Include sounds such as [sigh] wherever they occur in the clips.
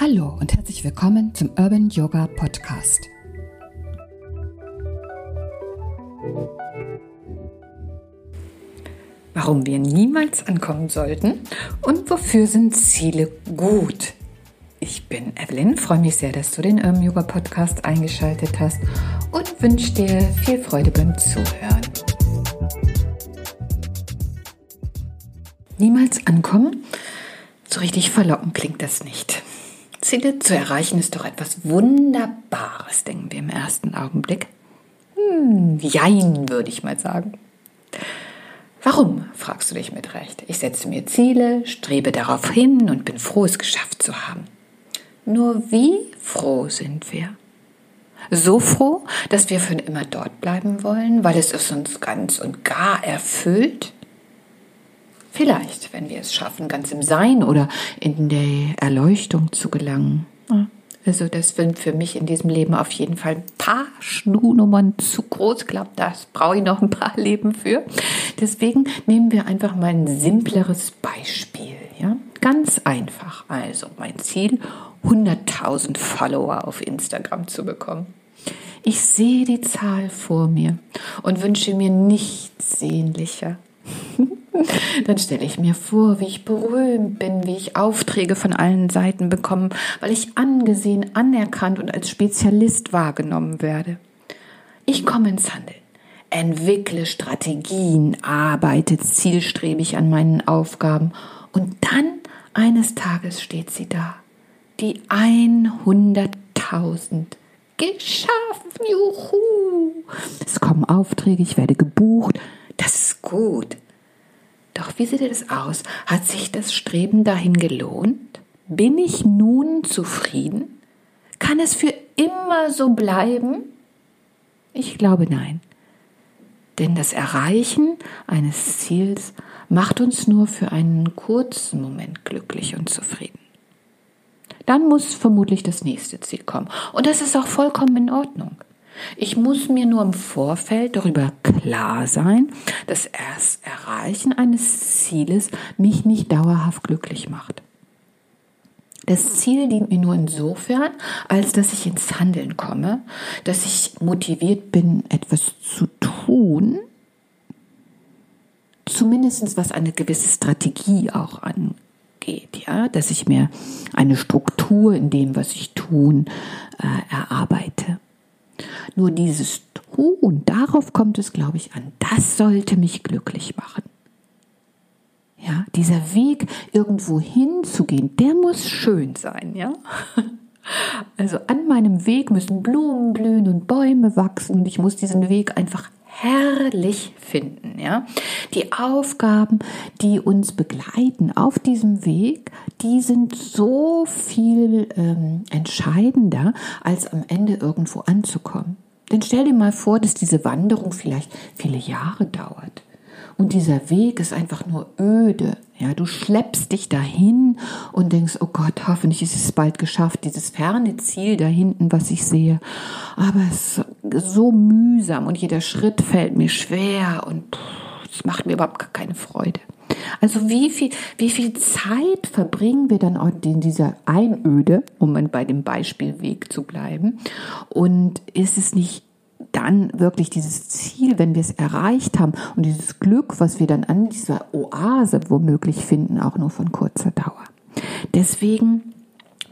Hallo und herzlich willkommen zum Urban Yoga Podcast. Warum wir niemals ankommen sollten und wofür sind Ziele gut? Ich bin Evelyn, freue mich sehr, dass du den Urban Yoga Podcast eingeschaltet hast und wünsche dir viel Freude beim Zuhören. Niemals ankommen? So richtig verlockend klingt das nicht. Ziele zu erreichen ist doch etwas Wunderbares, denken wir im ersten Augenblick. Hm, jein, würde ich mal sagen. Warum, fragst du dich mit Recht. Ich setze mir Ziele, strebe darauf hin und bin froh, es geschafft zu haben. Nur wie froh sind wir? So froh, dass wir für immer dort bleiben wollen, weil es uns ganz und gar erfüllt? Vielleicht, wenn wir es schaffen, ganz im Sein oder in der Erleuchtung zu gelangen. Also das sind für mich in diesem Leben auf jeden Fall ein paar Schnunummern zu groß. Ich glaube, das brauche ich noch ein paar Leben für. Deswegen nehmen wir einfach mal ein simpleres Beispiel. Ja? Ganz einfach. Also mein Ziel, 100.000 Follower auf Instagram zu bekommen. Ich sehe die Zahl vor mir und wünsche mir nichts sehnlicher [laughs] [laughs] Dann stelle ich mir vor, wie ich berühmt bin, wie ich Aufträge von allen Seiten bekomme, weil ich angesehen, anerkannt und als Spezialist wahrgenommen werde. Ich komme ins Handeln, entwickle Strategien, arbeite zielstrebig an meinen Aufgaben und dann eines Tages steht sie da. Die 100.000 geschafft. Juhu! Es kommen Aufträge, ich werde gebucht. Das ist gut. Doch wie sieht es aus? Hat sich das Streben dahin gelohnt? Bin ich nun zufrieden? Kann es für immer so bleiben? Ich glaube nein. Denn das Erreichen eines Ziels macht uns nur für einen kurzen Moment glücklich und zufrieden. Dann muss vermutlich das nächste Ziel kommen. Und das ist auch vollkommen in Ordnung. Ich muss mir nur im Vorfeld darüber klar sein, dass das Erreichen eines Zieles mich nicht dauerhaft glücklich macht. Das Ziel dient mir nur insofern, als dass ich ins Handeln komme, dass ich motiviert bin, etwas zu tun, zumindest was eine gewisse Strategie auch angeht, ja, dass ich mir eine Struktur in dem, was ich tun, äh, erarbeite. Nur dieses Tun, darauf kommt es, glaube ich, an. Das sollte mich glücklich machen. Ja, dieser Weg irgendwo hinzugehen, der muss schön sein, ja. [laughs] Also an meinem Weg müssen Blumen blühen und Bäume wachsen und ich muss diesen Weg einfach herrlich finden. Ja? Die Aufgaben, die uns begleiten auf diesem Weg, die sind so viel ähm, entscheidender, als am Ende irgendwo anzukommen. Denn stell dir mal vor, dass diese Wanderung vielleicht viele Jahre dauert. Und dieser Weg ist einfach nur öde. Ja, du schleppst dich dahin und denkst, oh Gott, hoffentlich ist es bald geschafft, dieses ferne Ziel da hinten, was ich sehe. Aber es so mühsam und jeder Schritt fällt mir schwer und es macht mir überhaupt gar keine Freude. Also wie viel, wie viel Zeit verbringen wir dann auch in dieser Einöde, um bei dem Beispielweg zu bleiben? Und ist es nicht dann wirklich dieses Ziel, wenn wir es erreicht haben und dieses Glück, was wir dann an dieser Oase womöglich finden, auch nur von kurzer Dauer. Deswegen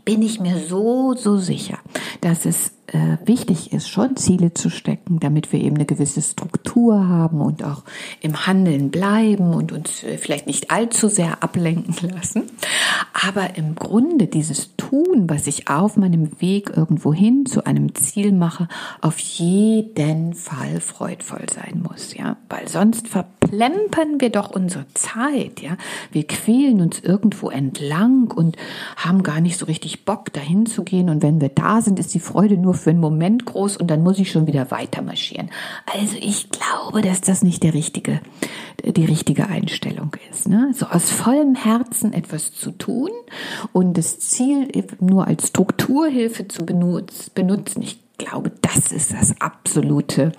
bin ich mir so, so sicher, dass es äh, wichtig ist, schon Ziele zu stecken, damit wir eben eine gewisse Struktur haben und auch im Handeln bleiben und uns äh, vielleicht nicht allzu sehr ablenken [laughs] lassen. Aber im Grunde dieses Tun, was ich auf meinem Weg irgendwo hin zu einem Ziel mache, auf jeden Fall freudvoll sein muss, ja, weil sonst verplempern wir doch unsere Zeit, ja. Wir quälen uns irgendwo entlang und haben gar nicht so richtig Bock dahin zu gehen und wenn wir da sind, ist die Freude nur für einen Moment groß und dann muss ich schon wieder weiter marschieren. Also ich glaube, dass das nicht der richtige, die richtige Einstellung ist. Ne? So aus vollem Herzen etwas zu tun und das Ziel nur als Strukturhilfe zu benutzen. Ich glaube, das ist das absolute,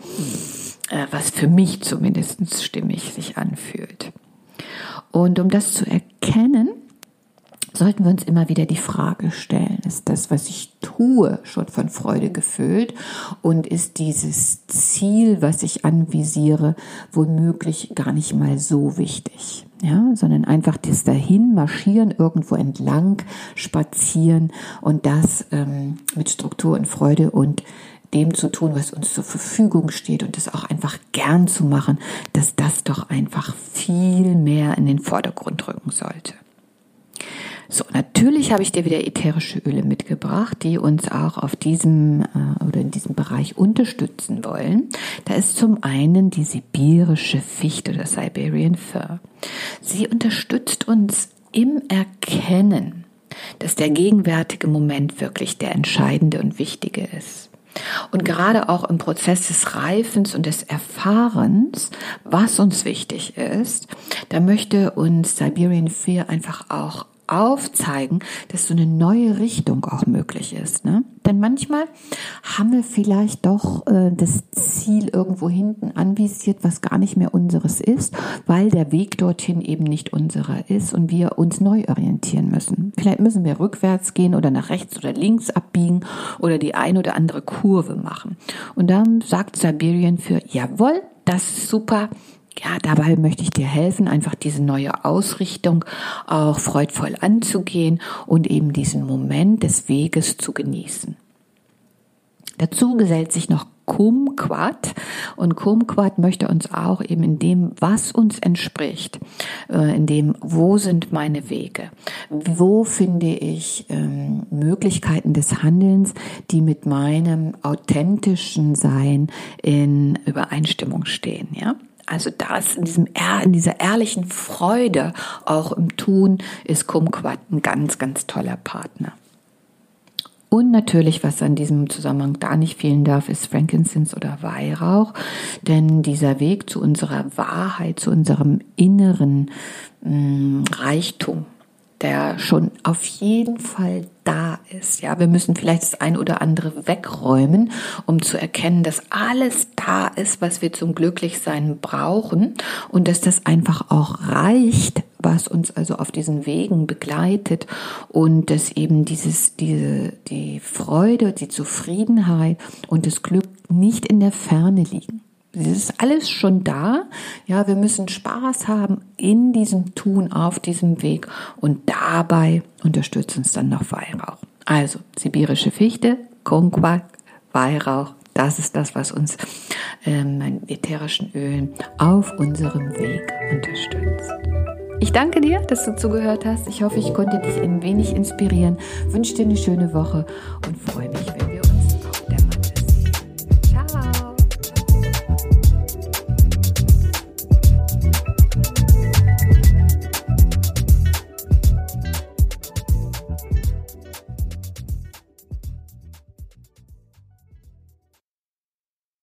äh, was für mich zumindest stimmig sich anfühlt. Und um das zu erkennen, sollten wir uns immer wieder die Frage stellen, ist das, was ich tue, schon von Freude gefüllt und ist dieses Ziel, was ich anvisiere, womöglich gar nicht mal so wichtig, ja, sondern einfach das dahin marschieren, irgendwo entlang spazieren und das ähm, mit Struktur und Freude und dem zu tun, was uns zur Verfügung steht und das auch einfach gern zu machen, dass das doch einfach viel mehr in den Vordergrund rücken sollte. So, natürlich habe ich dir wieder ätherische Öle mitgebracht, die uns auch auf diesem äh, oder in diesem Bereich unterstützen wollen. Da ist zum einen die sibirische Fichte oder Siberian Fir. Sie unterstützt uns im Erkennen, dass der gegenwärtige Moment wirklich der entscheidende und wichtige ist. Und gerade auch im Prozess des Reifens und des Erfahrens, was uns wichtig ist, da möchte uns Siberian Fear einfach auch aufzeigen, dass so eine neue Richtung auch möglich ist. Ne? Denn manchmal haben wir vielleicht doch äh, das Ziel irgendwo hinten anvisiert, was gar nicht mehr unseres ist, weil der Weg dorthin eben nicht unserer ist und wir uns neu orientieren müssen. Vielleicht müssen wir rückwärts gehen oder nach rechts oder links abbiegen oder die ein oder andere Kurve machen. Und dann sagt Siberian für, jawohl, das ist super, ja, dabei möchte ich dir helfen, einfach diese neue Ausrichtung auch freudvoll anzugehen und eben diesen Moment des Weges zu genießen. Dazu gesellt sich noch Kumquat und Kumquat möchte uns auch eben in dem, was uns entspricht, äh, in dem, wo sind meine Wege, wo finde ich ähm, Möglichkeiten des Handelns, die mit meinem authentischen Sein in Übereinstimmung stehen, ja. Also das in diesem in dieser ehrlichen Freude auch im Tun ist Kumquat ein ganz ganz toller Partner. Und natürlich, was an diesem Zusammenhang da nicht fehlen darf, ist Frankincense oder Weihrauch. Denn dieser Weg zu unserer Wahrheit, zu unserem inneren mh, mm, Reichtum, der schon auf jeden Fall da ist. Ja, wir müssen vielleicht das ein oder andere wegräumen, um zu erkennen, dass alles da ist, was wir zum Glücklichsein brauchen und dass das einfach auch reicht, was uns also auf diesen Wegen begleitet und dass eben dieses, diese, die Freude, die Zufriedenheit und das Glück nicht in der Ferne liegen. Es ist alles schon da. Ja, wir müssen Spaß haben in diesem Tun, auf diesem Weg und dabei unterstützt uns dann noch Weihrauch. Also sibirische Fichte, Konquak, Weihrauch, das ist das, was uns ähm, ätherischen Ölen auf unserem Weg unterstützt. Ich danke dir, dass du zugehört hast. Ich hoffe, ich konnte dich ein wenig inspirieren. Wünsche dir eine schöne Woche und freue mich,